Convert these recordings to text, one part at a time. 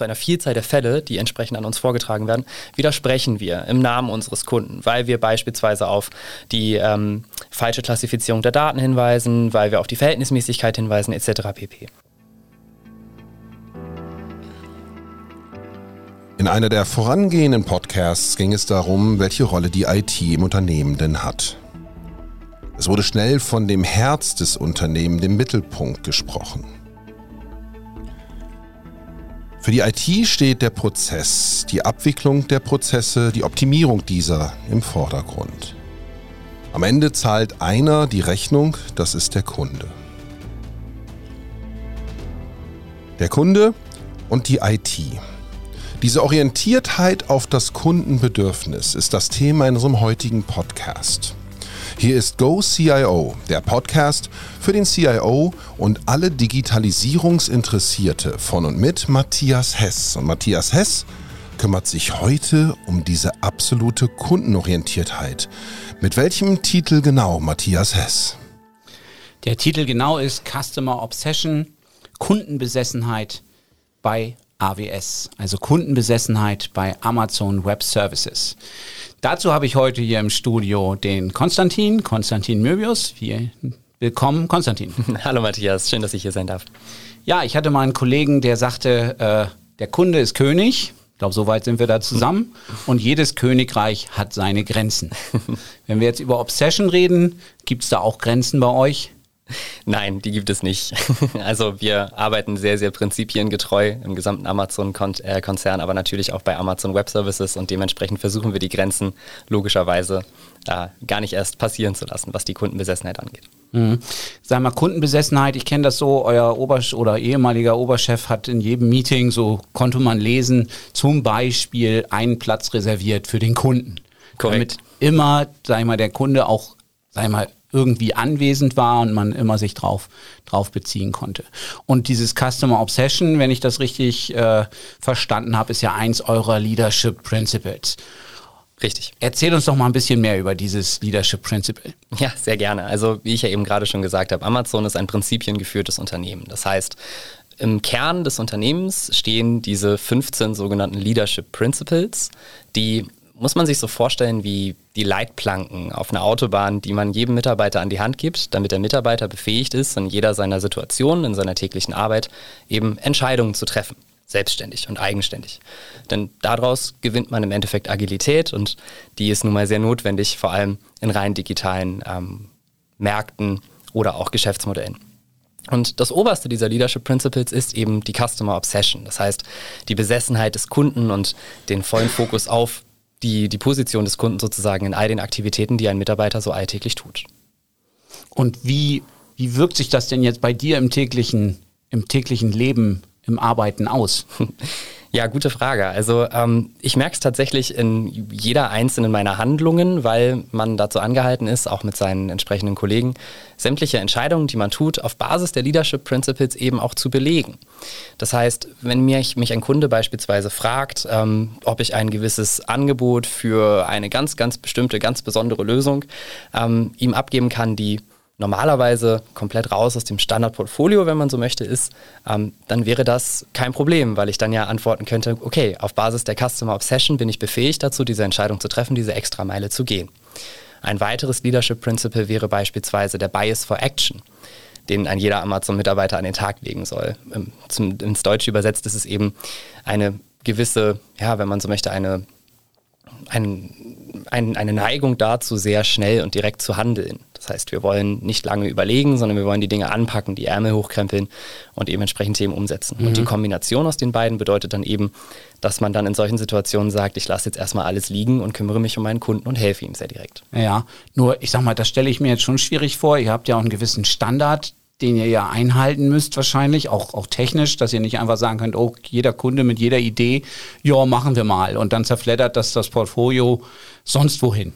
zu einer Vielzahl der Fälle, die entsprechend an uns vorgetragen werden, widersprechen wir im Namen unseres Kunden, weil wir beispielsweise auf die ähm, falsche Klassifizierung der Daten hinweisen, weil wir auf die Verhältnismäßigkeit hinweisen etc. pp. In einer der vorangehenden Podcasts ging es darum, welche Rolle die IT im Unternehmen denn hat. Es wurde schnell von dem Herz des Unternehmens, dem Mittelpunkt gesprochen. Für die IT steht der Prozess, die Abwicklung der Prozesse, die Optimierung dieser im Vordergrund. Am Ende zahlt einer die Rechnung, das ist der Kunde. Der Kunde und die IT. Diese Orientiertheit auf das Kundenbedürfnis ist das Thema in unserem heutigen Podcast. Hier ist Go CIO, der Podcast für den CIO und alle Digitalisierungsinteressierte von und mit Matthias Hess. Und Matthias Hess kümmert sich heute um diese absolute Kundenorientiertheit. Mit welchem Titel genau, Matthias Hess? Der Titel genau ist Customer Obsession, Kundenbesessenheit bei AWS, also Kundenbesessenheit bei Amazon Web Services. Dazu habe ich heute hier im Studio den Konstantin, Konstantin Möbius. willkommen, Konstantin. Hallo Matthias, schön, dass ich hier sein darf. Ja, ich hatte mal einen Kollegen, der sagte, äh, der Kunde ist König. Ich glaube, so weit sind wir da zusammen. Und jedes Königreich hat seine Grenzen. Wenn wir jetzt über Obsession reden, gibt es da auch Grenzen bei euch? Nein, die gibt es nicht. Also wir arbeiten sehr, sehr prinzipiengetreu im gesamten Amazon-Konzern, aber natürlich auch bei Amazon Web Services und dementsprechend versuchen wir die Grenzen logischerweise äh, gar nicht erst passieren zu lassen, was die Kundenbesessenheit angeht. Mhm. Sag mal, Kundenbesessenheit, ich kenne das so, euer Obersch oder ehemaliger Oberchef hat in jedem Meeting, so konnte man lesen, zum Beispiel einen Platz reserviert für den Kunden. Korrekt. Damit immer, sag ich mal, der Kunde auch, sag ich mal, irgendwie anwesend war und man immer sich drauf, drauf beziehen konnte. Und dieses Customer Obsession, wenn ich das richtig äh, verstanden habe, ist ja eins eurer Leadership Principles. Richtig. Erzähl uns doch mal ein bisschen mehr über dieses Leadership Principle. Ja, sehr gerne. Also wie ich ja eben gerade schon gesagt habe, Amazon ist ein prinzipiengeführtes Unternehmen. Das heißt, im Kern des Unternehmens stehen diese 15 sogenannten Leadership Principles, die muss man sich so vorstellen wie die Leitplanken auf einer Autobahn, die man jedem Mitarbeiter an die Hand gibt, damit der Mitarbeiter befähigt ist, in jeder seiner Situationen, in seiner täglichen Arbeit eben Entscheidungen zu treffen. Selbstständig und eigenständig. Denn daraus gewinnt man im Endeffekt Agilität und die ist nun mal sehr notwendig, vor allem in rein digitalen ähm, Märkten oder auch Geschäftsmodellen. Und das oberste dieser Leadership Principles ist eben die Customer Obsession. Das heißt, die Besessenheit des Kunden und den vollen Fokus auf die, die Position des Kunden sozusagen in all den Aktivitäten, die ein Mitarbeiter so alltäglich tut. Und wie, wie wirkt sich das denn jetzt bei dir im täglichen, im täglichen Leben, im Arbeiten aus? Ja, gute Frage. Also ähm, ich merke es tatsächlich in jeder einzelnen meiner Handlungen, weil man dazu angehalten ist, auch mit seinen entsprechenden Kollegen, sämtliche Entscheidungen, die man tut, auf Basis der Leadership Principles eben auch zu belegen. Das heißt, wenn mich, mich ein Kunde beispielsweise fragt, ähm, ob ich ein gewisses Angebot für eine ganz, ganz bestimmte, ganz besondere Lösung ähm, ihm abgeben kann, die normalerweise komplett raus aus dem Standardportfolio, wenn man so möchte, ist, ähm, dann wäre das kein Problem, weil ich dann ja antworten könnte, okay, auf Basis der Customer Obsession bin ich befähigt dazu, diese Entscheidung zu treffen, diese extra Meile zu gehen. Ein weiteres Leadership Principle wäre beispielsweise der Bias for Action, den ein jeder Amazon-Mitarbeiter an den Tag legen soll. Ähm, zum, ins Deutsche übersetzt ist es eben eine gewisse, ja, wenn man so möchte, eine, ein, ein, eine Neigung dazu, sehr schnell und direkt zu handeln. Das heißt, wir wollen nicht lange überlegen, sondern wir wollen die Dinge anpacken, die Ärmel hochkrempeln und eben entsprechend Themen umsetzen. Mhm. Und die mhm. Kombination aus den beiden bedeutet dann eben, dass man dann in solchen Situationen sagt, ich lasse jetzt erstmal alles liegen und kümmere mich um meinen Kunden und helfe ihm sehr direkt. Ja, nur ich sag mal, das stelle ich mir jetzt schon schwierig vor. Ihr habt ja auch einen gewissen Standard, den ihr ja einhalten müsst wahrscheinlich, auch, auch technisch, dass ihr nicht einfach sagen könnt, oh, jeder Kunde mit jeder Idee, ja, machen wir mal. Und dann zerfleddert das das Portfolio sonst wohin.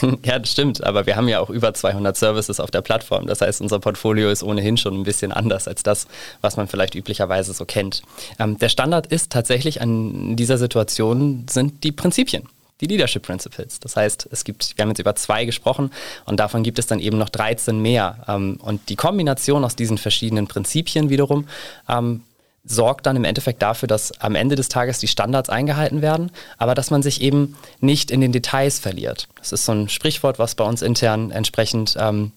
Ja, das stimmt, aber wir haben ja auch über 200 Services auf der Plattform. Das heißt, unser Portfolio ist ohnehin schon ein bisschen anders als das, was man vielleicht üblicherweise so kennt. Ähm, der Standard ist tatsächlich an dieser Situation sind die Prinzipien die Leadership Principles. Das heißt, es gibt, wir haben jetzt über zwei gesprochen und davon gibt es dann eben noch 13 mehr. Ähm, und die Kombination aus diesen verschiedenen Prinzipien wiederum ähm, sorgt dann im Endeffekt dafür, dass am Ende des Tages die Standards eingehalten werden, aber dass man sich eben nicht in den Details verliert. Das ist so ein Sprichwort, was bei uns intern entsprechend ähm,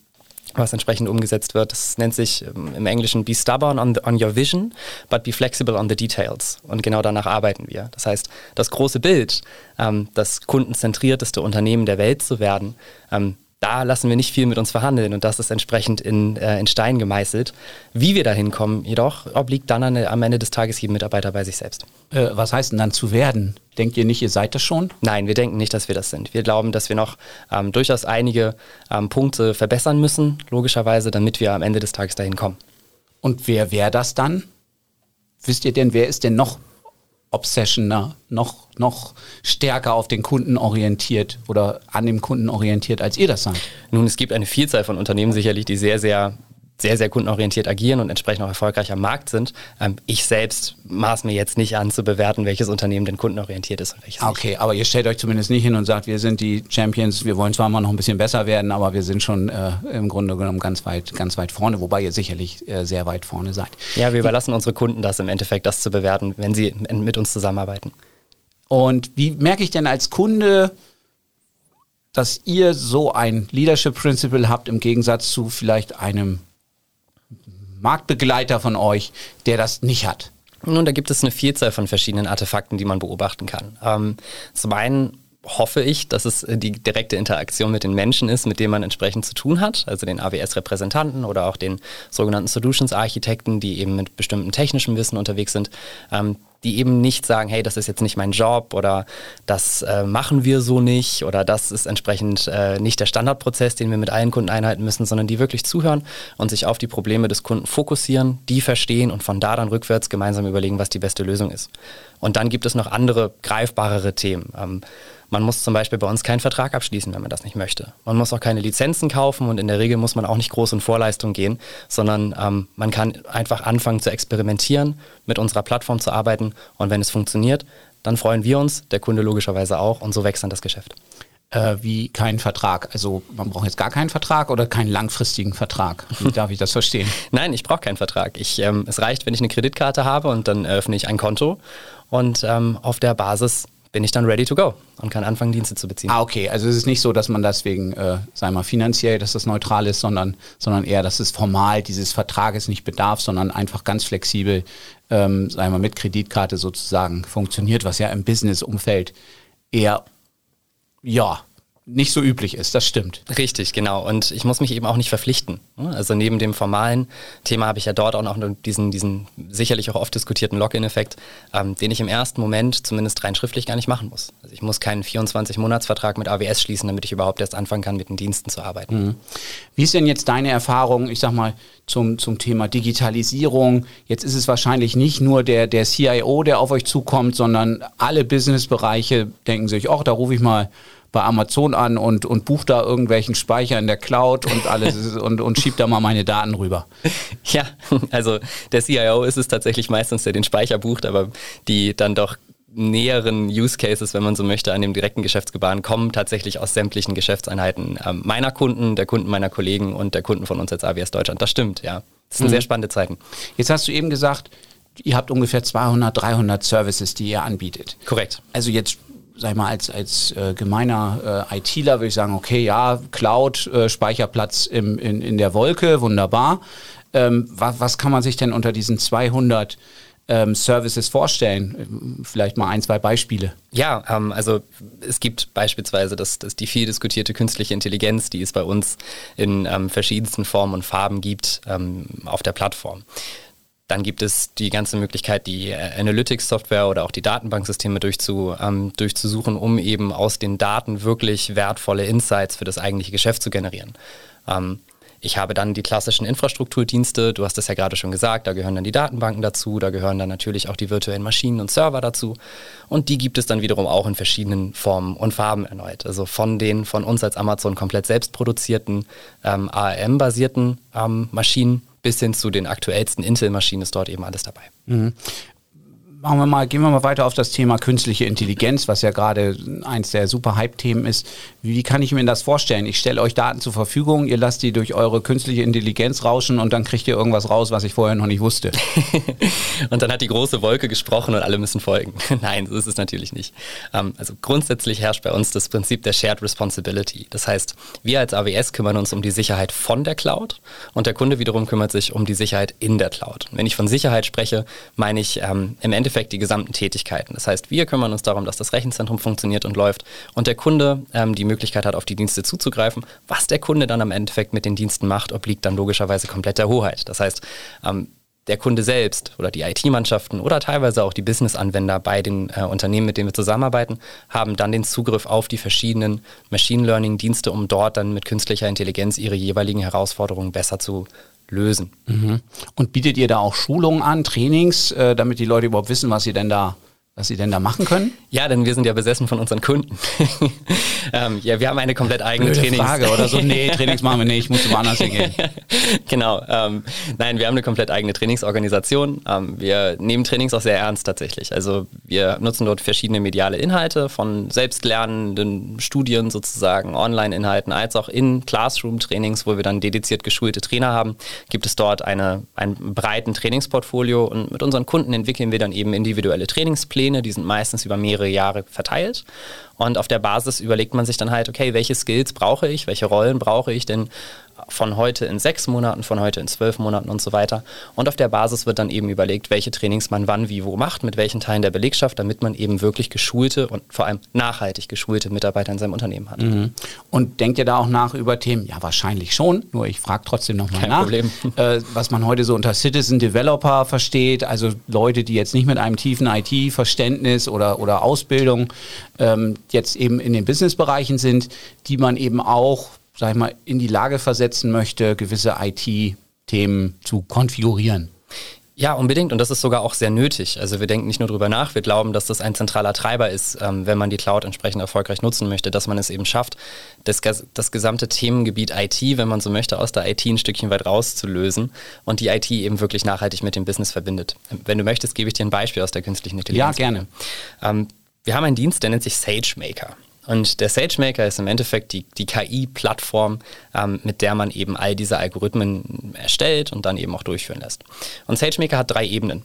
was entsprechend umgesetzt wird. Das nennt sich ähm, im Englischen Be stubborn on, the, on your vision, but be flexible on the details. Und genau danach arbeiten wir. Das heißt, das große Bild, ähm, das kundenzentrierteste Unternehmen der Welt zu werden, ähm, da lassen wir nicht viel mit uns verhandeln und das ist entsprechend in, äh, in Stein gemeißelt. Wie wir da hinkommen, jedoch obliegt dann an, am Ende des Tages jedem Mitarbeiter bei sich selbst. Äh, was heißt denn dann zu werden? Denkt ihr nicht, ihr seid das schon? Nein, wir denken nicht, dass wir das sind. Wir glauben, dass wir noch ähm, durchaus einige ähm, Punkte verbessern müssen, logischerweise, damit wir am Ende des Tages dahin kommen. Und wer wäre das dann? Wisst ihr denn, wer ist denn noch obsessioner, noch, noch stärker auf den Kunden orientiert oder an dem Kunden orientiert, als ihr das seid? Nun, es gibt eine Vielzahl von Unternehmen sicherlich, die sehr, sehr sehr, sehr kundenorientiert agieren und entsprechend auch erfolgreich am Markt sind. Ähm, ich selbst maß mir jetzt nicht an zu bewerten, welches Unternehmen denn kundenorientiert ist und welches Okay, nicht. aber ihr stellt euch zumindest nicht hin und sagt, wir sind die Champions, wir wollen zwar mal noch ein bisschen besser werden, aber wir sind schon äh, im Grunde genommen ganz weit, ganz weit vorne, wobei ihr sicherlich äh, sehr weit vorne seid. Ja, wir überlassen unsere Kunden das im Endeffekt, das zu bewerten, wenn sie mit uns zusammenarbeiten. Und wie merke ich denn als Kunde, dass ihr so ein Leadership Principle habt im Gegensatz zu vielleicht einem Marktbegleiter von euch, der das nicht hat? Nun, da gibt es eine Vielzahl von verschiedenen Artefakten, die man beobachten kann. Ähm, zum einen hoffe ich, dass es die direkte Interaktion mit den Menschen ist, mit denen man entsprechend zu tun hat, also den AWS-Repräsentanten oder auch den sogenannten Solutions-Architekten, die eben mit bestimmtem technischem Wissen unterwegs sind. Ähm, die eben nicht sagen, hey, das ist jetzt nicht mein Job oder das äh, machen wir so nicht oder das ist entsprechend äh, nicht der Standardprozess, den wir mit allen Kunden einhalten müssen, sondern die wirklich zuhören und sich auf die Probleme des Kunden fokussieren, die verstehen und von da dann rückwärts gemeinsam überlegen, was die beste Lösung ist. Und dann gibt es noch andere greifbarere Themen. Ähm, man muss zum Beispiel bei uns keinen Vertrag abschließen, wenn man das nicht möchte. Man muss auch keine Lizenzen kaufen und in der Regel muss man auch nicht groß in Vorleistung gehen, sondern ähm, man kann einfach anfangen zu experimentieren, mit unserer Plattform zu arbeiten und wenn es funktioniert, dann freuen wir uns, der Kunde logischerweise auch und so wächst dann das Geschäft. Äh, wie kein Vertrag. Also man braucht jetzt gar keinen Vertrag oder keinen langfristigen Vertrag. Wie darf ich das verstehen? Nein, ich brauche keinen Vertrag. Ich, ähm, es reicht, wenn ich eine Kreditkarte habe und dann eröffne ich ein Konto und ähm, auf der Basis bin ich dann ready to go und kann anfangen, Dienste zu beziehen. Ah, okay. Also es ist nicht so, dass man deswegen, äh, sagen mal, finanziell, dass das neutral ist, sondern, sondern eher, dass es formal dieses Vertrages nicht bedarf, sondern einfach ganz flexibel, ähm, sagen mal, mit Kreditkarte sozusagen funktioniert, was ja im Business-Umfeld eher, ja, nicht so üblich ist, das stimmt. Richtig, genau. Und ich muss mich eben auch nicht verpflichten. Also neben dem formalen Thema habe ich ja dort auch noch diesen, diesen sicherlich auch oft diskutierten Login-Effekt, ähm, den ich im ersten Moment zumindest rein schriftlich gar nicht machen muss. Also ich muss keinen 24-Monats-Vertrag mit AWS schließen, damit ich überhaupt erst anfangen kann, mit den Diensten zu arbeiten. Mhm. Wie ist denn jetzt deine Erfahrung, ich sag mal, zum, zum Thema Digitalisierung? Jetzt ist es wahrscheinlich nicht nur der, der CIO, der auf euch zukommt, sondern alle Businessbereiche denken sich, ach, da rufe ich mal bei Amazon an und, und buche da irgendwelchen Speicher in der Cloud und alles und, und schieb da mal meine Daten rüber. Ja, also der CIO ist es tatsächlich meistens, der den Speicher bucht, aber die dann doch näheren Use Cases, wenn man so möchte, an dem direkten Geschäftsgebaren kommen tatsächlich aus sämtlichen Geschäftseinheiten ähm, meiner Kunden, der Kunden meiner Kollegen und der Kunden von uns als AWS Deutschland. Das stimmt, ja. Das sind mhm. sehr spannende Zeiten. Jetzt hast du eben gesagt, ihr habt ungefähr 200, 300 Services, die ihr anbietet. Korrekt. Also jetzt sag ich mal, als, als äh, gemeiner äh, ITler würde ich sagen, okay, ja, Cloud, äh, Speicherplatz im, in, in der Wolke, wunderbar. Ähm, was, was kann man sich denn unter diesen 200 ähm, Services vorstellen? Vielleicht mal ein, zwei Beispiele. Ja, ähm, also es gibt beispielsweise das, das die viel diskutierte künstliche Intelligenz, die es bei uns in ähm, verschiedensten Formen und Farben gibt ähm, auf der Plattform. Dann gibt es die ganze Möglichkeit, die äh, Analytics-Software oder auch die Datenbanksysteme durchzu, ähm, durchzusuchen, um eben aus den Daten wirklich wertvolle Insights für das eigentliche Geschäft zu generieren. Ähm, ich habe dann die klassischen Infrastrukturdienste, du hast es ja gerade schon gesagt, da gehören dann die Datenbanken dazu, da gehören dann natürlich auch die virtuellen Maschinen und Server dazu. Und die gibt es dann wiederum auch in verschiedenen Formen und Farben erneut. Also von den von uns als Amazon komplett selbst produzierten ähm, ARM-basierten ähm, Maschinen bis hin zu den aktuellsten Intel-Maschinen ist dort eben alles dabei. Mhm. Machen wir mal, gehen wir mal weiter auf das Thema künstliche Intelligenz, was ja gerade eins der super Hype-Themen ist. Wie kann ich mir das vorstellen? Ich stelle euch Daten zur Verfügung, ihr lasst die durch eure künstliche Intelligenz rauschen und dann kriegt ihr irgendwas raus, was ich vorher noch nicht wusste. und dann hat die große Wolke gesprochen und alle müssen folgen. Nein, so ist es natürlich nicht. Ähm, also grundsätzlich herrscht bei uns das Prinzip der Shared Responsibility. Das heißt, wir als AWS kümmern uns um die Sicherheit von der Cloud und der Kunde wiederum kümmert sich um die Sicherheit in der Cloud. Wenn ich von Sicherheit spreche, meine ich ähm, im Endeffekt die gesamten Tätigkeiten. Das heißt, wir kümmern uns darum, dass das Rechenzentrum funktioniert und läuft und der Kunde ähm, die Möglichkeit hat, auf die Dienste zuzugreifen. Was der Kunde dann am Endeffekt mit den Diensten macht, obliegt dann logischerweise komplett der Hoheit. Das heißt, ähm, der Kunde selbst oder die IT-Mannschaften oder teilweise auch die Business-Anwender bei den äh, Unternehmen, mit denen wir zusammenarbeiten, haben dann den Zugriff auf die verschiedenen Machine Learning-Dienste, um dort dann mit künstlicher Intelligenz ihre jeweiligen Herausforderungen besser zu lösen. Mhm. Und bietet ihr da auch Schulungen an, Trainings, äh, damit die Leute überhaupt wissen, was sie denn da was Sie denn da machen können? Ja, denn wir sind ja besessen von unseren Kunden. ähm, ja, wir haben eine komplett eigene Blöde Trainings. Frage oder so. Nee, Trainings machen wir nicht, ich muss woanders hingehen. genau. Ähm, nein, wir haben eine komplett eigene Trainingsorganisation. Ähm, wir nehmen Trainings auch sehr ernst tatsächlich. Also wir nutzen dort verschiedene mediale Inhalte von selbstlernenden Studien sozusagen, Online-Inhalten, als auch in Classroom-Trainings, wo wir dann dediziert geschulte Trainer haben, gibt es dort eine, einen breiten Trainingsportfolio und mit unseren Kunden entwickeln wir dann eben individuelle Trainingspläne Pläne, die sind meistens über mehrere Jahre verteilt. Und auf der Basis überlegt man sich dann halt, okay, welche Skills brauche ich, welche Rollen brauche ich denn von heute in sechs Monaten, von heute in zwölf Monaten und so weiter. Und auf der Basis wird dann eben überlegt, welche Trainings man wann, wie, wo macht, mit welchen Teilen der Belegschaft, damit man eben wirklich geschulte und vor allem nachhaltig geschulte Mitarbeiter in seinem Unternehmen hat. Mhm. Und denkt ihr da auch nach über Themen? Ja, wahrscheinlich schon, nur ich frage trotzdem nochmal nach. Problem. Äh, was man heute so unter Citizen Developer versteht, also Leute, die jetzt nicht mit einem tiefen IT-Verständnis oder, oder Ausbildung ähm, jetzt eben in den Businessbereichen sind, die man eben auch sag ich mal, in die Lage versetzen möchte, gewisse IT-Themen zu konfigurieren. Ja, unbedingt. Und das ist sogar auch sehr nötig. Also wir denken nicht nur darüber nach, wir glauben, dass das ein zentraler Treiber ist, ähm, wenn man die Cloud entsprechend erfolgreich nutzen möchte, dass man es eben schafft, das, das gesamte Themengebiet IT, wenn man so möchte, aus der IT ein Stückchen weit rauszulösen und die IT eben wirklich nachhaltig mit dem Business verbindet. Wenn du möchtest, gebe ich dir ein Beispiel aus der künstlichen Intelligenz. Ja, gerne. Ähm, wir haben einen Dienst, der nennt sich SageMaker. Und der SageMaker ist im Endeffekt die, die KI-Plattform, ähm, mit der man eben all diese Algorithmen erstellt und dann eben auch durchführen lässt. Und SageMaker hat drei Ebenen.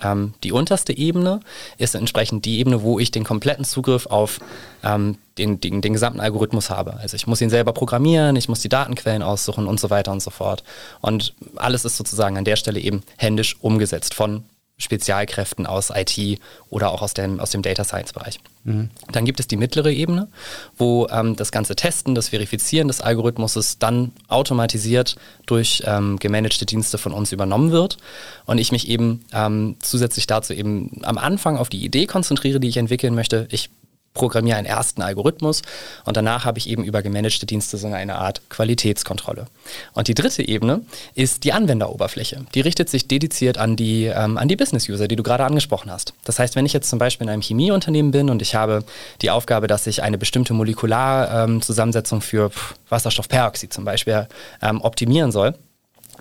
Ähm, die unterste Ebene ist entsprechend die Ebene, wo ich den kompletten Zugriff auf ähm, den, den, den, gesamten Algorithmus habe. Also ich muss ihn selber programmieren, ich muss die Datenquellen aussuchen und so weiter und so fort. Und alles ist sozusagen an der Stelle eben händisch umgesetzt von Spezialkräften aus IT oder auch aus dem, aus dem Data Science Bereich. Mhm. Dann gibt es die mittlere Ebene, wo ähm, das ganze Testen, das Verifizieren des Algorithmus dann automatisiert durch ähm, gemanagte Dienste von uns übernommen wird und ich mich eben ähm, zusätzlich dazu eben am Anfang auf die Idee konzentriere, die ich entwickeln möchte. Ich programmiere einen ersten Algorithmus und danach habe ich eben über gemanagte Dienste so eine Art Qualitätskontrolle. Und die dritte Ebene ist die Anwenderoberfläche. Die richtet sich dediziert an die, ähm, an die Business-User, die du gerade angesprochen hast. Das heißt, wenn ich jetzt zum Beispiel in einem Chemieunternehmen bin und ich habe die Aufgabe, dass ich eine bestimmte Molekularzusammensetzung ähm, für Wasserstoffperoxid zum Beispiel ähm, optimieren soll,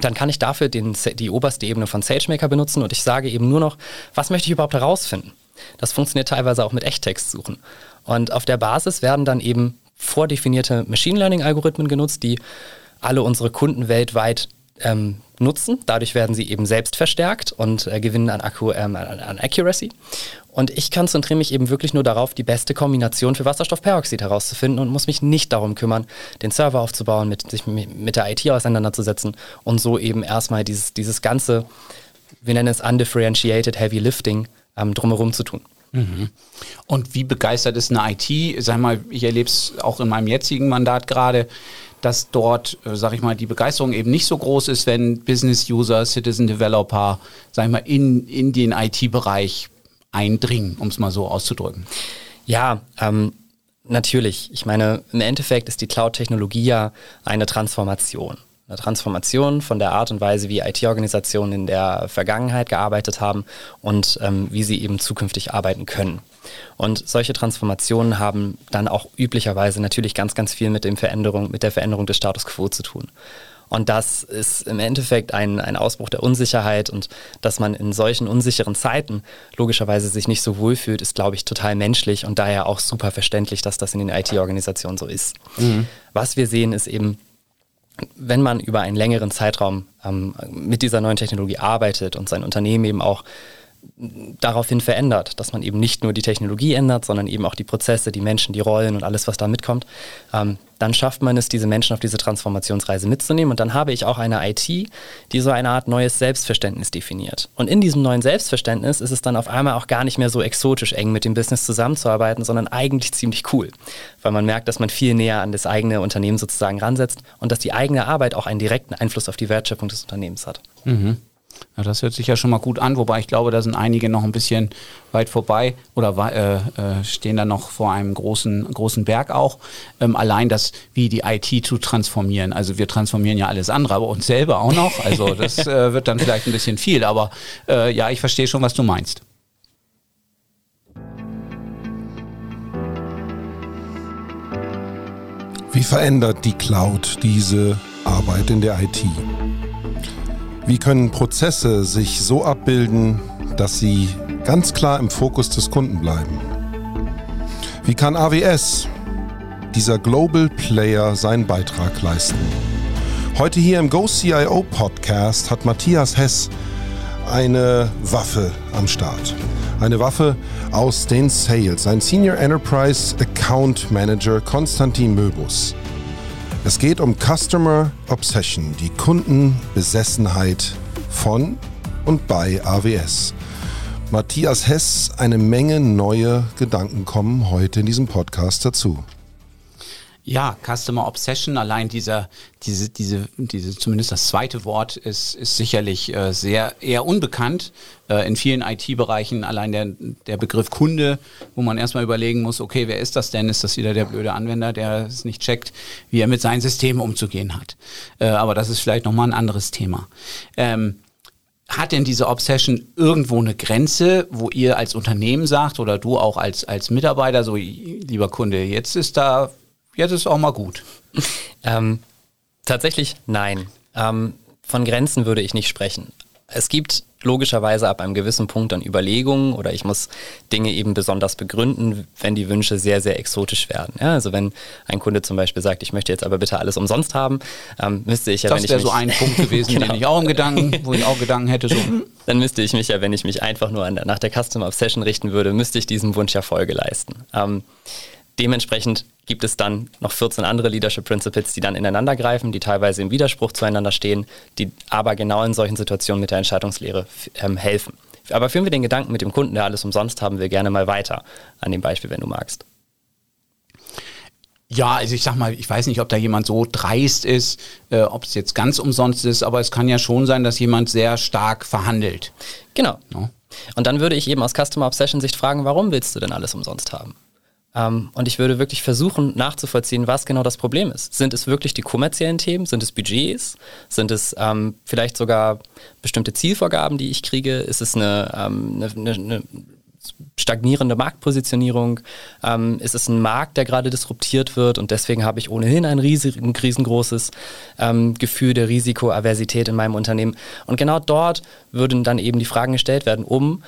dann kann ich dafür den, die oberste Ebene von SageMaker benutzen und ich sage eben nur noch, was möchte ich überhaupt herausfinden? Das funktioniert teilweise auch mit Echttextsuchen. Und auf der Basis werden dann eben vordefinierte Machine Learning-Algorithmen genutzt, die alle unsere Kunden weltweit ähm, nutzen. Dadurch werden sie eben selbst verstärkt und äh, gewinnen an, Akku, ähm, an, an, Accuracy. Und ich konzentriere mich eben wirklich nur darauf, die beste Kombination für Wasserstoffperoxid herauszufinden und muss mich nicht darum kümmern, den Server aufzubauen, mit, sich mit der IT auseinanderzusetzen und so eben erstmal dieses, dieses ganze, wir nennen es undifferentiated heavy lifting, ähm, drumherum zu tun. Mhm. Und wie begeistert ist eine IT? Sag mal, ich erlebe es auch in meinem jetzigen Mandat gerade, dass dort, äh, sag ich mal, die Begeisterung eben nicht so groß ist, wenn Business-User, Citizen-Developer, sag ich mal, in, in den IT-Bereich eindringen, um es mal so auszudrücken. Ja, ähm, natürlich. Ich meine, im Endeffekt ist die Cloud-Technologie ja eine Transformation eine Transformation von der Art und Weise, wie IT-Organisationen in der Vergangenheit gearbeitet haben und ähm, wie sie eben zukünftig arbeiten können. Und solche Transformationen haben dann auch üblicherweise natürlich ganz, ganz viel mit, dem Veränderung, mit der Veränderung des Status quo zu tun. Und das ist im Endeffekt ein, ein Ausbruch der Unsicherheit und dass man in solchen unsicheren Zeiten logischerweise sich nicht so wohlfühlt, ist, glaube ich, total menschlich und daher auch super verständlich, dass das in den IT-Organisationen so ist. Mhm. Was wir sehen, ist eben, wenn man über einen längeren Zeitraum ähm, mit dieser neuen Technologie arbeitet und sein Unternehmen eben auch daraufhin verändert, dass man eben nicht nur die Technologie ändert, sondern eben auch die Prozesse, die Menschen, die Rollen und alles, was da mitkommt, ähm, dann schafft man es, diese Menschen auf diese Transformationsreise mitzunehmen. Und dann habe ich auch eine IT, die so eine Art neues Selbstverständnis definiert. Und in diesem neuen Selbstverständnis ist es dann auf einmal auch gar nicht mehr so exotisch eng mit dem Business zusammenzuarbeiten, sondern eigentlich ziemlich cool, weil man merkt, dass man viel näher an das eigene Unternehmen sozusagen ransetzt und dass die eigene Arbeit auch einen direkten Einfluss auf die Wertschöpfung des Unternehmens hat. Mhm. Ja, das hört sich ja schon mal gut an, wobei ich glaube, da sind einige noch ein bisschen weit vorbei oder äh, äh, stehen da noch vor einem großen, großen Berg auch. Ähm, allein das, wie die IT zu transformieren. Also wir transformieren ja alles andere, aber uns selber auch noch. Also das äh, wird dann vielleicht ein bisschen viel, aber äh, ja, ich verstehe schon, was du meinst. Wie verändert die Cloud diese Arbeit in der IT? Wie können Prozesse sich so abbilden, dass sie ganz klar im Fokus des Kunden bleiben? Wie kann AWS, dieser Global Player, seinen Beitrag leisten? Heute hier im GoCIO Podcast hat Matthias Hess eine Waffe am Start. Eine Waffe aus den Sales, ein Senior Enterprise Account Manager Konstantin Möbus. Es geht um Customer Obsession, die Kundenbesessenheit von und bei AWS. Matthias Hess, eine Menge neue Gedanken kommen heute in diesem Podcast dazu. Ja, Customer Obsession, allein dieser, diese, diese, diese, zumindest das zweite Wort ist, ist sicherlich äh, sehr eher unbekannt äh, in vielen IT-Bereichen. Allein der, der Begriff Kunde, wo man erstmal überlegen muss, okay, wer ist das denn? Ist das wieder der blöde Anwender, der es nicht checkt, wie er mit seinen Systemen umzugehen hat? Äh, aber das ist vielleicht nochmal ein anderes Thema. Ähm, hat denn diese Obsession irgendwo eine Grenze, wo ihr als Unternehmen sagt oder du auch als, als Mitarbeiter, so lieber Kunde, jetzt ist da jetzt ist auch mal gut. Ähm, tatsächlich nein. Ähm, von Grenzen würde ich nicht sprechen. Es gibt logischerweise ab einem gewissen Punkt dann Überlegungen oder ich muss Dinge eben besonders begründen, wenn die Wünsche sehr, sehr exotisch werden. Ja, also wenn ein Kunde zum Beispiel sagt, ich möchte jetzt aber bitte alles umsonst haben, ähm, müsste ich ja, das wenn ich wäre so ein Punkt gewesen, genau. den ich auch im Gedanken, wo ich auch Gedanken hätte, so. Dann müsste ich mich ja, wenn ich mich einfach nur der, nach der Customer Obsession richten würde, müsste ich diesem Wunsch ja Folge leisten. Ähm, dementsprechend gibt es dann noch 14 andere Leadership Principles, die dann ineinander greifen, die teilweise im Widerspruch zueinander stehen, die aber genau in solchen Situationen mit der Entscheidungslehre ähm, helfen. Aber führen wir den Gedanken mit dem Kunden, der alles umsonst haben will, gerne mal weiter an dem Beispiel, wenn du magst. Ja, also ich sag mal, ich weiß nicht, ob da jemand so dreist ist, äh, ob es jetzt ganz umsonst ist, aber es kann ja schon sein, dass jemand sehr stark verhandelt. Genau. Ja. Und dann würde ich eben aus Customer Obsession Sicht fragen, warum willst du denn alles umsonst haben? Ähm, und ich würde wirklich versuchen nachzuvollziehen, was genau das Problem ist. Sind es wirklich die kommerziellen Themen? Sind es Budgets? Sind es ähm, vielleicht sogar bestimmte Zielvorgaben, die ich kriege? Ist es eine, ähm, eine, eine stagnierende Marktpositionierung? Ähm, ist es ein Markt, der gerade disruptiert wird und deswegen habe ich ohnehin ein, riesig, ein riesengroßes ähm, Gefühl der Risikoaversität in meinem Unternehmen? Und genau dort würden dann eben die Fragen gestellt werden, um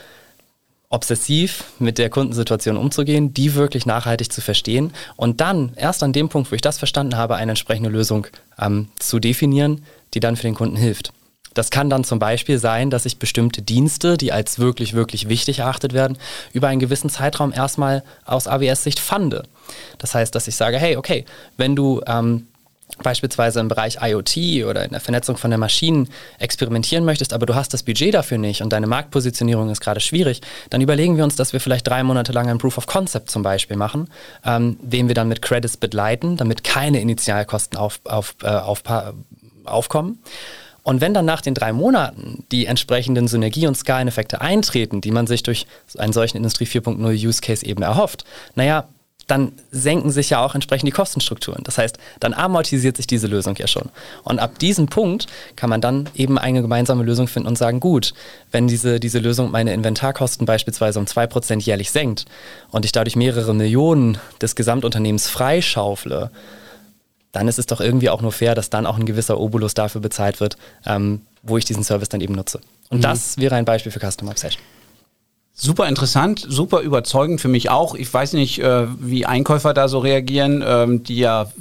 obsessiv mit der Kundensituation umzugehen, die wirklich nachhaltig zu verstehen und dann erst an dem Punkt, wo ich das verstanden habe, eine entsprechende Lösung ähm, zu definieren, die dann für den Kunden hilft. Das kann dann zum Beispiel sein, dass ich bestimmte Dienste, die als wirklich, wirklich wichtig erachtet werden, über einen gewissen Zeitraum erstmal aus AWS-Sicht fande. Das heißt, dass ich sage, hey, okay, wenn du ähm, beispielsweise im Bereich IoT oder in der Vernetzung von der Maschinen experimentieren möchtest, aber du hast das Budget dafür nicht und deine Marktpositionierung ist gerade schwierig, dann überlegen wir uns, dass wir vielleicht drei Monate lang ein Proof of Concept zum Beispiel machen, ähm, den wir dann mit Credits begleiten, damit keine Initialkosten auf, auf, äh, auf, aufkommen. Und wenn dann nach den drei Monaten die entsprechenden Synergie- und Skaleneffekte eintreten, die man sich durch einen solchen Industrie 4.0 Use Case eben erhofft, naja, dann senken sich ja auch entsprechend die Kostenstrukturen. Das heißt, dann amortisiert sich diese Lösung ja schon. Und ab diesem Punkt kann man dann eben eine gemeinsame Lösung finden und sagen, gut, wenn diese, diese Lösung meine Inventarkosten beispielsweise um 2% jährlich senkt und ich dadurch mehrere Millionen des Gesamtunternehmens freischaufle, dann ist es doch irgendwie auch nur fair, dass dann auch ein gewisser Obolus dafür bezahlt wird, ähm, wo ich diesen Service dann eben nutze. Und mhm. das wäre ein Beispiel für Customer Obsession. Super interessant, super überzeugend für mich auch. Ich weiß nicht, äh, wie Einkäufer da so reagieren, ähm, die ja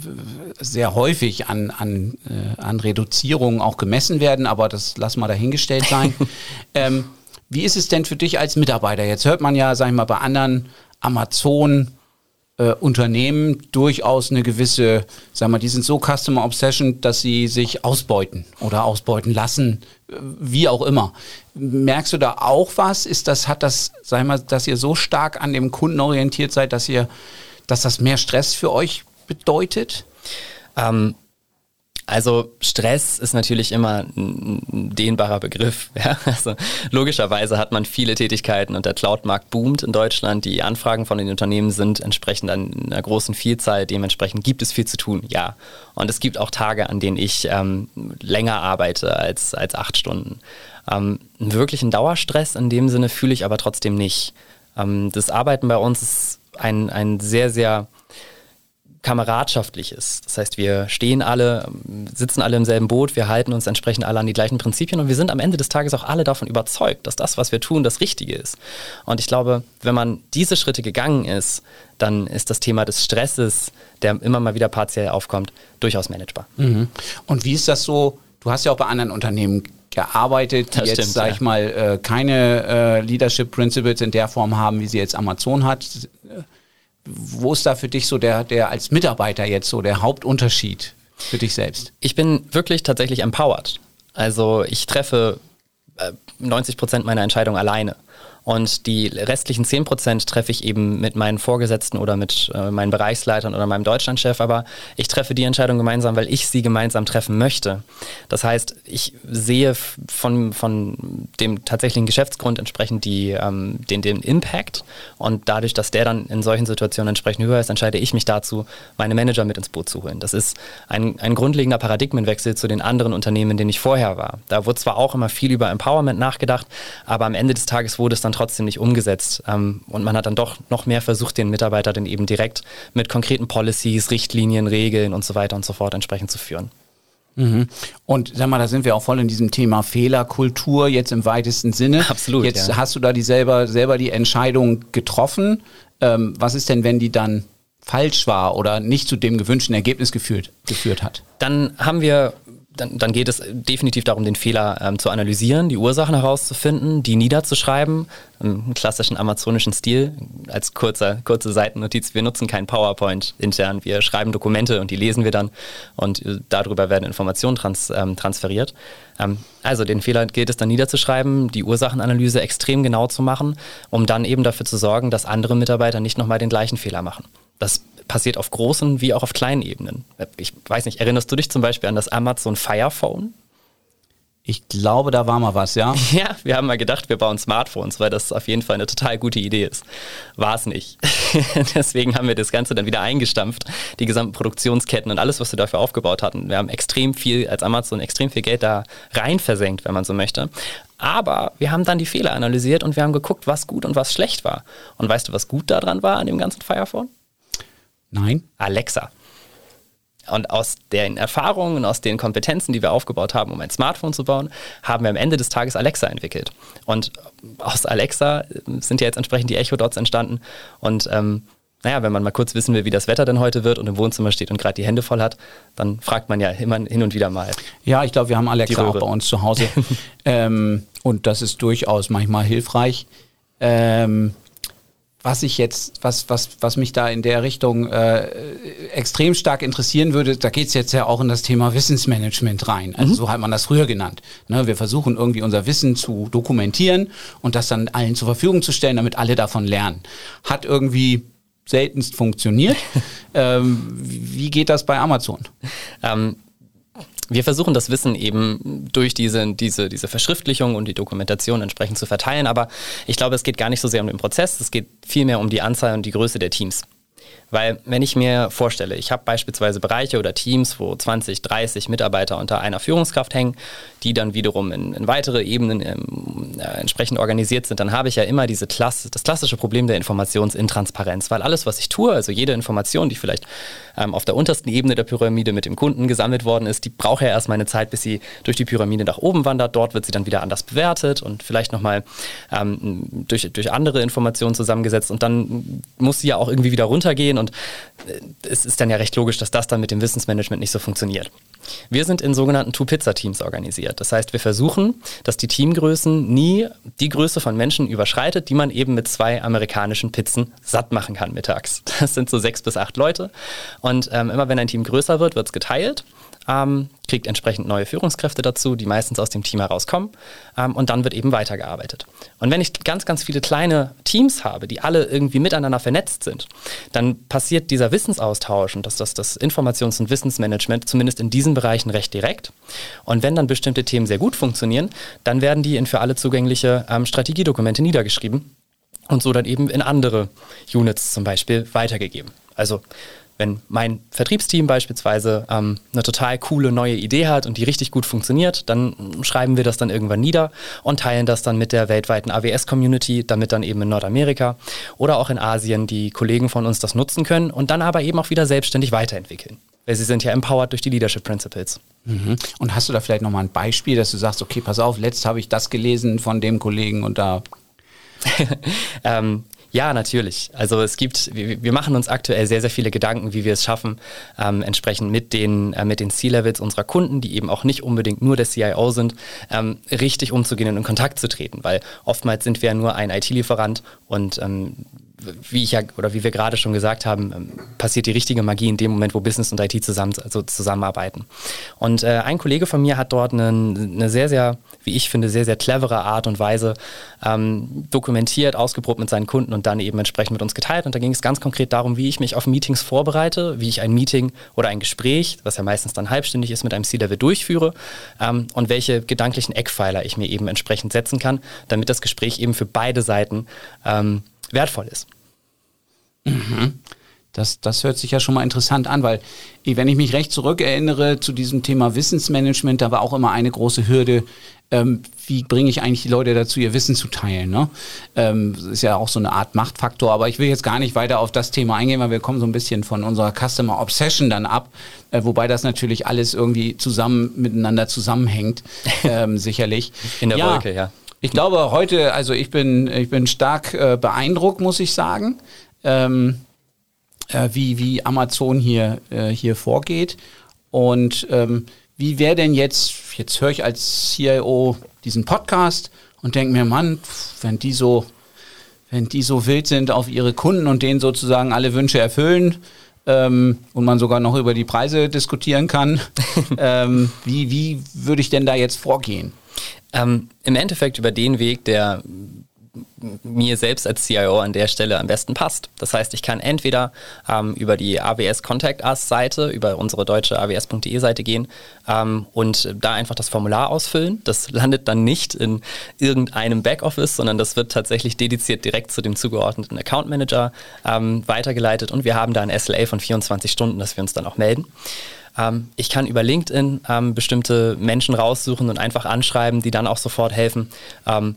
sehr häufig an, an, äh, an Reduzierungen auch gemessen werden, aber das lass mal dahingestellt sein. ähm, wie ist es denn für dich als Mitarbeiter? Jetzt hört man ja, sag ich mal, bei anderen Amazon äh, Unternehmen durchaus eine gewisse, sagen wir, die sind so Customer Obsession, dass sie sich ausbeuten oder ausbeuten lassen, äh, wie auch immer. Merkst du da auch was? Ist das, hat das, sag mal, dass ihr so stark an dem Kunden orientiert seid, dass ihr, dass das mehr Stress für euch bedeutet? Ähm, also Stress ist natürlich immer ein dehnbarer Begriff. Ja? Also logischerweise hat man viele Tätigkeiten und der Cloud-Markt boomt in Deutschland. Die Anfragen von den Unternehmen sind entsprechend an einer großen Vielzahl. Dementsprechend gibt es viel zu tun, ja. Und es gibt auch Tage, an denen ich ähm, länger arbeite als, als acht Stunden. Ähm, einen wirklichen Dauerstress in dem Sinne fühle ich aber trotzdem nicht. Ähm, das Arbeiten bei uns ist ein, ein sehr, sehr kameradschaftlich ist. Das heißt, wir stehen alle, sitzen alle im selben Boot, wir halten uns entsprechend alle an die gleichen Prinzipien und wir sind am Ende des Tages auch alle davon überzeugt, dass das, was wir tun, das Richtige ist. Und ich glaube, wenn man diese Schritte gegangen ist, dann ist das Thema des Stresses, der immer mal wieder partiell aufkommt, durchaus managebar. Mhm. Und wie ist das so? Du hast ja auch bei anderen Unternehmen gearbeitet, die das jetzt, stimmt, sag ja. ich mal, äh, keine äh, Leadership Principles in der Form haben, wie sie jetzt Amazon hat wo ist da für dich so der, der als Mitarbeiter jetzt so der Hauptunterschied für dich selbst? Ich bin wirklich tatsächlich empowered. Also ich treffe 90 äh, Prozent meiner Entscheidungen alleine. Und die restlichen 10 Prozent treffe ich eben mit meinen Vorgesetzten oder mit äh, meinen Bereichsleitern oder meinem Deutschlandchef. Aber ich treffe die Entscheidung gemeinsam, weil ich sie gemeinsam treffen möchte. Das heißt, ich sehe von, von dem tatsächlichen Geschäftsgrund entsprechend die, ähm, den, den Impact. Und dadurch, dass der dann in solchen Situationen entsprechend höher ist, entscheide ich mich dazu, meine Manager mit ins Boot zu holen. Das ist ein, ein grundlegender Paradigmenwechsel zu den anderen Unternehmen, in denen ich vorher war. Da wurde zwar auch immer viel über Empowerment nachgedacht, aber am Ende des Tages wurde es dann trotzdem nicht umgesetzt. Ähm, und man hat dann doch noch mehr versucht, den Mitarbeiter dann eben direkt mit konkreten Policies, Richtlinien, Regeln und so weiter und so fort entsprechend zu führen. Mhm. Und sag mal, da sind wir auch voll in diesem Thema Fehlerkultur jetzt im weitesten Sinne. Absolut. Jetzt ja. hast du da die selber, selber die Entscheidung getroffen. Ähm, was ist denn, wenn die dann falsch war oder nicht zu dem gewünschten Ergebnis geführt, geführt hat? Dann haben wir dann, dann geht es definitiv darum, den Fehler ähm, zu analysieren, die Ursachen herauszufinden, die niederzuschreiben, im klassischen amazonischen Stil. Als kurzer, kurze Seitennotiz, wir nutzen kein PowerPoint intern, wir schreiben Dokumente und die lesen wir dann und äh, darüber werden Informationen trans, ähm, transferiert. Ähm, also den Fehler gilt es dann niederzuschreiben, die Ursachenanalyse extrem genau zu machen, um dann eben dafür zu sorgen, dass andere Mitarbeiter nicht nochmal den gleichen Fehler machen. Das passiert auf großen wie auch auf kleinen Ebenen. Ich weiß nicht, erinnerst du dich zum Beispiel an das Amazon Fire Phone? Ich glaube, da war mal was, ja? Ja, wir haben mal gedacht, wir bauen Smartphones, weil das auf jeden Fall eine total gute Idee ist. War es nicht. Deswegen haben wir das Ganze dann wieder eingestampft, die gesamten Produktionsketten und alles, was wir dafür aufgebaut hatten. Wir haben extrem viel, als Amazon extrem viel Geld da rein versenkt, wenn man so möchte. Aber wir haben dann die Fehler analysiert und wir haben geguckt, was gut und was schlecht war. Und weißt du, was gut daran war an dem ganzen Fire Phone? Nein. Alexa. Und aus den Erfahrungen, aus den Kompetenzen, die wir aufgebaut haben, um ein Smartphone zu bauen, haben wir am Ende des Tages Alexa entwickelt. Und aus Alexa sind ja jetzt entsprechend die Echo-Dots entstanden. Und ähm, naja, wenn man mal kurz wissen will, wie das Wetter denn heute wird und im Wohnzimmer steht und gerade die Hände voll hat, dann fragt man ja immer hin und wieder mal. Ja, ich glaube, wir haben Alexa auch bei uns zu Hause. ähm, und das ist durchaus manchmal hilfreich. Ähm, was ich jetzt, was, was, was mich da in der Richtung äh, extrem stark interessieren würde, da geht's jetzt ja auch in das Thema Wissensmanagement rein. Also mhm. so hat man das früher genannt. Ne, wir versuchen irgendwie unser Wissen zu dokumentieren und das dann allen zur Verfügung zu stellen, damit alle davon lernen. Hat irgendwie seltenst funktioniert. ähm, wie geht das bei Amazon? Ähm, wir versuchen das Wissen eben durch diese, diese, diese Verschriftlichung und die Dokumentation entsprechend zu verteilen, aber ich glaube, es geht gar nicht so sehr um den Prozess, es geht vielmehr um die Anzahl und die Größe der Teams. Weil wenn ich mir vorstelle, ich habe beispielsweise Bereiche oder Teams, wo 20, 30 Mitarbeiter unter einer Führungskraft hängen, die dann wiederum in, in weitere Ebenen ähm, äh, entsprechend organisiert sind, dann habe ich ja immer diese Klasse, das klassische Problem der Informationsintransparenz. Weil alles, was ich tue, also jede Information, die vielleicht ähm, auf der untersten Ebene der Pyramide mit dem Kunden gesammelt worden ist, die braucht ja erstmal eine Zeit, bis sie durch die Pyramide nach oben wandert. Dort wird sie dann wieder anders bewertet und vielleicht nochmal ähm, durch, durch andere Informationen zusammengesetzt und dann muss sie ja auch irgendwie wieder runtergehen und äh, es ist dann ja recht logisch, dass das dann mit dem Wissensmanagement nicht so funktioniert. Wir sind in sogenannten Two-Pizza-Teams organisiert. Das heißt, wir versuchen, dass die Teamgrößen nie die Größe von Menschen überschreitet, die man eben mit zwei amerikanischen Pizzen satt machen kann mittags. Das sind so sechs bis acht Leute. Und ähm, immer wenn ein Team größer wird, wird es geteilt ähm, kriegt entsprechend neue Führungskräfte dazu, die meistens aus dem Team herauskommen ähm, und dann wird eben weitergearbeitet. Und wenn ich ganz, ganz viele kleine Teams habe, die alle irgendwie miteinander vernetzt sind, dann passiert dieser Wissensaustausch und das, das, das Informations- und Wissensmanagement zumindest in diesen Bereichen recht direkt. Und wenn dann bestimmte Themen sehr gut funktionieren, dann werden die in für alle zugängliche ähm, Strategiedokumente niedergeschrieben und so dann eben in andere Units zum Beispiel weitergegeben. Also wenn mein Vertriebsteam beispielsweise ähm, eine total coole neue Idee hat und die richtig gut funktioniert, dann schreiben wir das dann irgendwann nieder und teilen das dann mit der weltweiten AWS-Community, damit dann eben in Nordamerika oder auch in Asien die Kollegen von uns das nutzen können und dann aber eben auch wieder selbstständig weiterentwickeln. Weil sie sind ja empowered durch die Leadership Principles. Mhm. Und hast du da vielleicht nochmal ein Beispiel, dass du sagst, okay, pass auf, letzt habe ich das gelesen von dem Kollegen und da ähm, ja, natürlich. Also es gibt, wir, wir, machen uns aktuell sehr, sehr viele Gedanken, wie wir es schaffen, ähm, entsprechend mit den, äh, mit den C-Levels unserer Kunden, die eben auch nicht unbedingt nur der CIO sind, ähm, richtig umzugehen und in Kontakt zu treten. Weil oftmals sind wir ja nur ein IT-Lieferant und ähm, wie ich ja oder wie wir gerade schon gesagt haben, ähm, passiert die richtige Magie in dem Moment, wo Business und IT zusammen, also zusammenarbeiten. Und äh, ein Kollege von mir hat dort eine, eine, sehr, sehr, wie ich finde, sehr, sehr clevere Art und Weise ähm, dokumentiert, ausgeprobt mit seinen Kunden und dann eben entsprechend mit uns geteilt. Und da ging es ganz konkret darum, wie ich mich auf Meetings vorbereite, wie ich ein Meeting oder ein Gespräch, was ja meistens dann halbstündig ist, mit einem C-Level durchführe ähm, und welche gedanklichen Eckpfeiler ich mir eben entsprechend setzen kann, damit das Gespräch eben für beide Seiten ähm, wertvoll ist. Mhm. Das, das hört sich ja schon mal interessant an, weil wenn ich mich recht zurückerinnere zu diesem Thema Wissensmanagement, da war auch immer eine große Hürde, ähm, wie bringe ich eigentlich die Leute dazu, ihr Wissen zu teilen. Ne? Ähm, das ist ja auch so eine Art Machtfaktor, aber ich will jetzt gar nicht weiter auf das Thema eingehen, weil wir kommen so ein bisschen von unserer Customer Obsession dann ab, äh, wobei das natürlich alles irgendwie zusammen miteinander zusammenhängt, ähm, sicherlich. In der ja, Wolke, ja. Ich glaube heute, also ich bin, ich bin stark äh, beeindruckt, muss ich sagen, ähm, äh, wie, wie Amazon hier, äh, hier vorgeht. Und ähm, wie wäre denn jetzt, jetzt höre ich als CIO diesen Podcast und denke mir, Mann, wenn die so, wenn die so wild sind auf ihre Kunden und denen sozusagen alle Wünsche erfüllen, ähm, und man sogar noch über die Preise diskutieren kann. ähm, wie, wie würde ich denn da jetzt vorgehen? Ähm, Im Endeffekt über den Weg, der mir selbst als CIO an der Stelle am besten passt. Das heißt, ich kann entweder ähm, über die AWS Contact Us Seite, über unsere deutsche aws.de Seite gehen ähm, und da einfach das Formular ausfüllen. Das landet dann nicht in irgendeinem Backoffice, sondern das wird tatsächlich dediziert direkt zu dem zugeordneten Account Manager ähm, weitergeleitet und wir haben da ein SLA von 24 Stunden, dass wir uns dann auch melden. Ähm, ich kann über LinkedIn ähm, bestimmte Menschen raussuchen und einfach anschreiben, die dann auch sofort helfen. Ähm,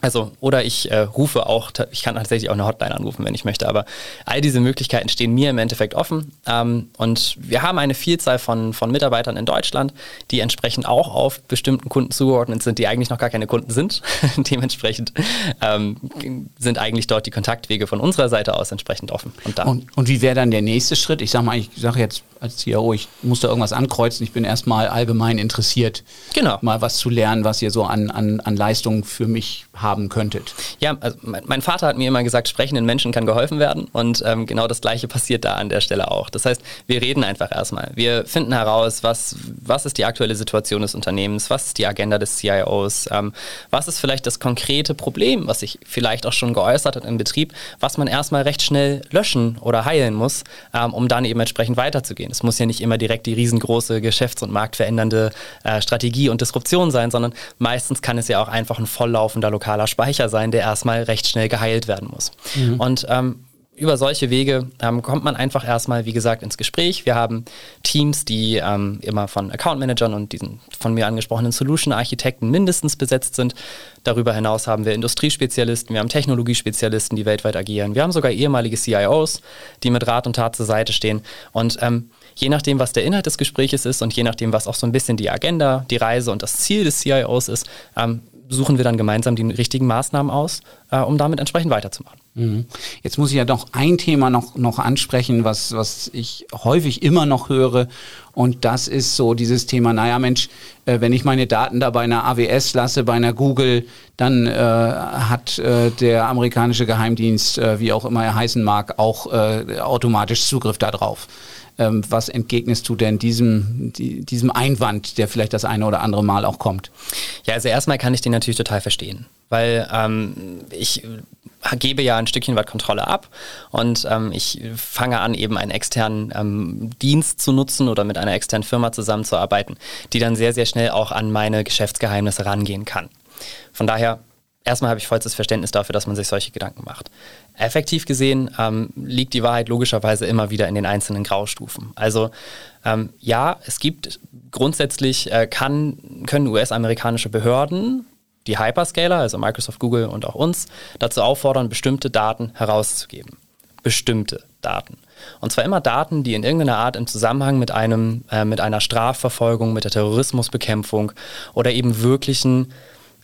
also, oder ich äh, rufe auch, ich kann tatsächlich auch eine Hotline anrufen, wenn ich möchte, aber all diese Möglichkeiten stehen mir im Endeffekt offen. Ähm, und wir haben eine Vielzahl von, von Mitarbeitern in Deutschland, die entsprechend auch auf bestimmten Kunden zugeordnet sind, die eigentlich noch gar keine Kunden sind. Dementsprechend ähm, sind eigentlich dort die Kontaktwege von unserer Seite aus entsprechend offen. Und, und, und wie wäre dann der nächste Schritt? Ich sage mal, ich sage jetzt als CIO, ich muss da irgendwas ankreuzen, ich bin erstmal allgemein interessiert, genau. mal was zu lernen, was ihr so an, an, an Leistungen für mich habt haben könntet? Ja, also mein Vater hat mir immer gesagt, sprechenden Menschen kann geholfen werden und ähm, genau das Gleiche passiert da an der Stelle auch. Das heißt, wir reden einfach erstmal. Wir finden heraus, was, was ist die aktuelle Situation des Unternehmens, was ist die Agenda des CIOs, ähm, was ist vielleicht das konkrete Problem, was sich vielleicht auch schon geäußert hat im Betrieb, was man erstmal recht schnell löschen oder heilen muss, ähm, um dann eben entsprechend weiterzugehen. Es muss ja nicht immer direkt die riesengroße geschäfts- und marktverändernde äh, Strategie und Disruption sein, sondern meistens kann es ja auch einfach ein volllaufender lokaler lokaler Speicher sein, der erstmal recht schnell geheilt werden muss. Mhm. Und ähm, über solche Wege ähm, kommt man einfach erstmal, wie gesagt, ins Gespräch. Wir haben Teams, die ähm, immer von Account Managern und diesen von mir angesprochenen Solution-Architekten mindestens besetzt sind. Darüber hinaus haben wir Industriespezialisten, wir haben Technologiespezialisten, die weltweit agieren. Wir haben sogar ehemalige CIOs, die mit Rat und Tat zur Seite stehen. Und ähm, je nachdem, was der Inhalt des Gesprächs ist und je nachdem, was auch so ein bisschen die Agenda, die Reise und das Ziel des CIOs ist, ähm, suchen wir dann gemeinsam die richtigen Maßnahmen aus, äh, um damit entsprechend weiterzumachen. Mhm. Jetzt muss ich ja noch ein Thema noch, noch ansprechen, was, was ich häufig immer noch höre. Und das ist so dieses Thema, naja Mensch, äh, wenn ich meine Daten da bei einer AWS lasse, bei einer Google, dann äh, hat äh, der amerikanische Geheimdienst, äh, wie auch immer er heißen mag, auch äh, automatisch Zugriff darauf. Ähm, was entgegnest du denn diesem, die, diesem Einwand, der vielleicht das eine oder andere Mal auch kommt? Ja, also erstmal kann ich den natürlich total verstehen, weil ähm, ich gebe ja ein Stückchen weit Kontrolle ab und ähm, ich fange an, eben einen externen ähm, Dienst zu nutzen oder mit einer externen Firma zusammenzuarbeiten, die dann sehr, sehr schnell auch an meine Geschäftsgeheimnisse rangehen kann. Von daher erstmal habe ich vollstes Verständnis dafür, dass man sich solche Gedanken macht. Effektiv gesehen ähm, liegt die Wahrheit logischerweise immer wieder in den einzelnen Graustufen. Also ähm, ja, es gibt grundsätzlich, äh, kann, können US-amerikanische Behörden die Hyperscaler, also Microsoft, Google und auch uns, dazu auffordern, bestimmte Daten herauszugeben. Bestimmte Daten. Und zwar immer Daten, die in irgendeiner Art im Zusammenhang mit einem, äh, mit einer Strafverfolgung, mit der Terrorismusbekämpfung oder eben wirklichen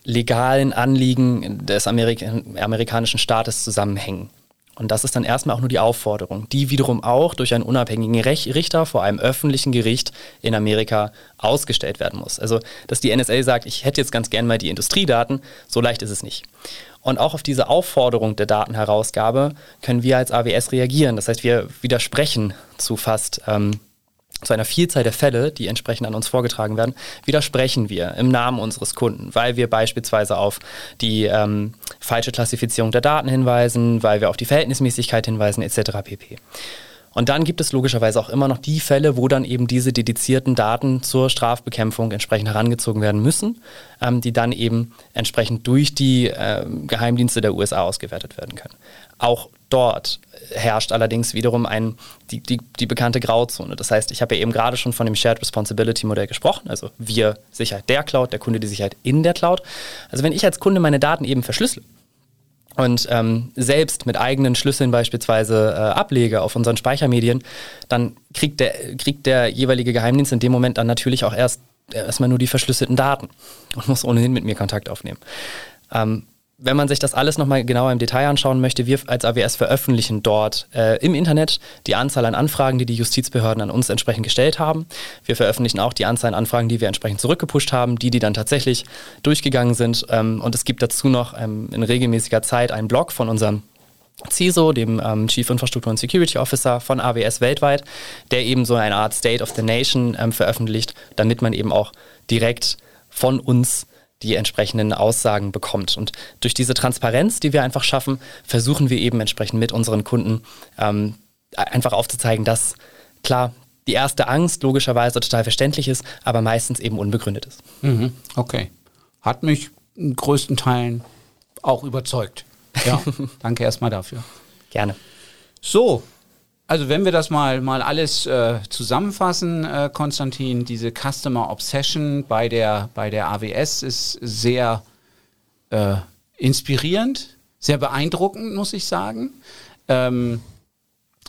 legalen Anliegen des Amerik amerikanischen Staates zusammenhängen. Und das ist dann erstmal auch nur die Aufforderung, die wiederum auch durch einen unabhängigen Richter vor einem öffentlichen Gericht in Amerika ausgestellt werden muss. Also, dass die NSA sagt, ich hätte jetzt ganz gern mal die Industriedaten, so leicht ist es nicht. Und auch auf diese Aufforderung der Datenherausgabe können wir als AWS reagieren. Das heißt, wir widersprechen zu fast ähm, zu einer Vielzahl der Fälle, die entsprechend an uns vorgetragen werden, widersprechen wir im Namen unseres Kunden, weil wir beispielsweise auf die ähm, falsche Klassifizierung der Daten hinweisen, weil wir auf die Verhältnismäßigkeit hinweisen, etc. pp. Und dann gibt es logischerweise auch immer noch die Fälle, wo dann eben diese dedizierten Daten zur Strafbekämpfung entsprechend herangezogen werden müssen, ähm, die dann eben entsprechend durch die äh, Geheimdienste der USA ausgewertet werden können. Auch dort herrscht allerdings wiederum ein, die, die, die bekannte Grauzone. Das heißt, ich habe ja eben gerade schon von dem Shared Responsibility Modell gesprochen, also wir Sicherheit der Cloud, der Kunde die Sicherheit in der Cloud. Also wenn ich als Kunde meine Daten eben verschlüssel und ähm, selbst mit eigenen Schlüsseln beispielsweise äh, ablege auf unseren Speichermedien, dann kriegt der, kriegt der jeweilige Geheimdienst in dem Moment dann natürlich auch erst erstmal nur die verschlüsselten Daten und muss ohnehin mit mir Kontakt aufnehmen. Ähm, wenn man sich das alles nochmal genauer im Detail anschauen möchte, wir als AWS veröffentlichen dort äh, im Internet die Anzahl an Anfragen, die die Justizbehörden an uns entsprechend gestellt haben. Wir veröffentlichen auch die Anzahl an Anfragen, die wir entsprechend zurückgepusht haben, die, die dann tatsächlich durchgegangen sind. Ähm, und es gibt dazu noch ähm, in regelmäßiger Zeit einen Blog von unserem CISO, dem ähm, Chief Infrastructure and Security Officer von AWS weltweit, der eben so eine Art State of the Nation ähm, veröffentlicht, damit man eben auch direkt von uns die entsprechenden Aussagen bekommt. Und durch diese Transparenz, die wir einfach schaffen, versuchen wir eben entsprechend mit unseren Kunden ähm, einfach aufzuzeigen, dass klar, die erste Angst logischerweise total verständlich ist, aber meistens eben unbegründet ist. Mhm. Okay. Hat mich in größten Teilen auch überzeugt. Ja, danke erstmal dafür. Gerne. So, also wenn wir das mal, mal alles äh, zusammenfassen, äh, Konstantin, diese Customer Obsession bei der, bei der AWS ist sehr äh, inspirierend, sehr beeindruckend, muss ich sagen. Ähm,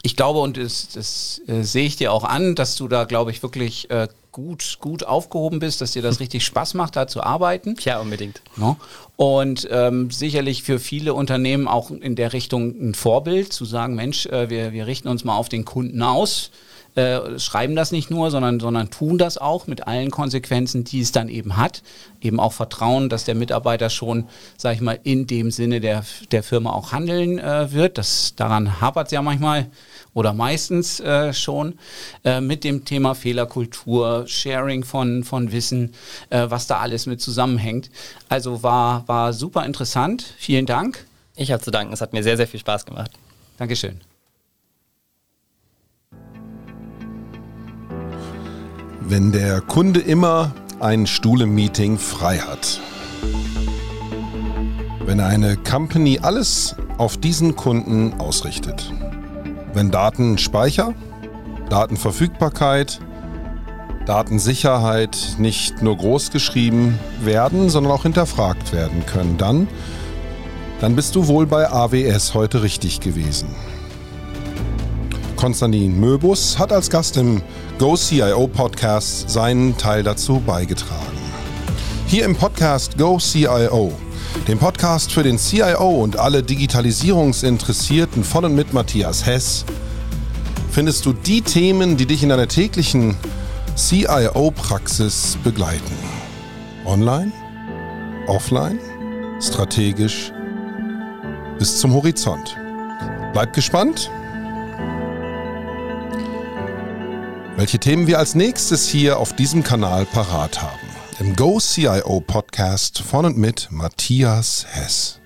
ich glaube, und das, das äh, sehe ich dir auch an, dass du da, glaube ich, wirklich äh, gut, gut aufgehoben bist, dass dir das richtig Spaß macht, da zu arbeiten. Ja, unbedingt. No? Und ähm, sicherlich für viele Unternehmen auch in der Richtung ein Vorbild, zu sagen, Mensch, äh, wir, wir richten uns mal auf den Kunden aus. Äh, schreiben das nicht nur, sondern, sondern tun das auch mit allen Konsequenzen, die es dann eben hat. Eben auch Vertrauen, dass der Mitarbeiter schon, sag ich mal, in dem Sinne der, der Firma auch handeln äh, wird. Das, daran hapert es ja manchmal oder meistens äh, schon äh, mit dem Thema Fehlerkultur, Sharing von, von Wissen, äh, was da alles mit zusammenhängt. Also war, war super interessant. Vielen Dank. Ich habe zu danken. Es hat mir sehr, sehr viel Spaß gemacht. Dankeschön. Wenn der Kunde immer einen Stuhl im Meeting frei hat. wenn eine Company alles auf diesen Kunden ausrichtet. Wenn Datenspeicher, Datenverfügbarkeit, Datensicherheit nicht nur groß geschrieben werden, sondern auch hinterfragt werden können, dann, dann bist du wohl bei AWS heute richtig gewesen. Konstantin Möbus hat als Gast im GoCIO Podcast seinen Teil dazu beigetragen. Hier im Podcast GoCIO, dem Podcast für den CIO und alle Digitalisierungsinteressierten von und mit Matthias Hess, findest du die Themen, die dich in deiner täglichen CIO-Praxis begleiten. Online, offline, strategisch bis zum Horizont. Bleib gespannt welche Themen wir als nächstes hier auf diesem Kanal parat haben. Im Go CIO Podcast von und mit Matthias Hess.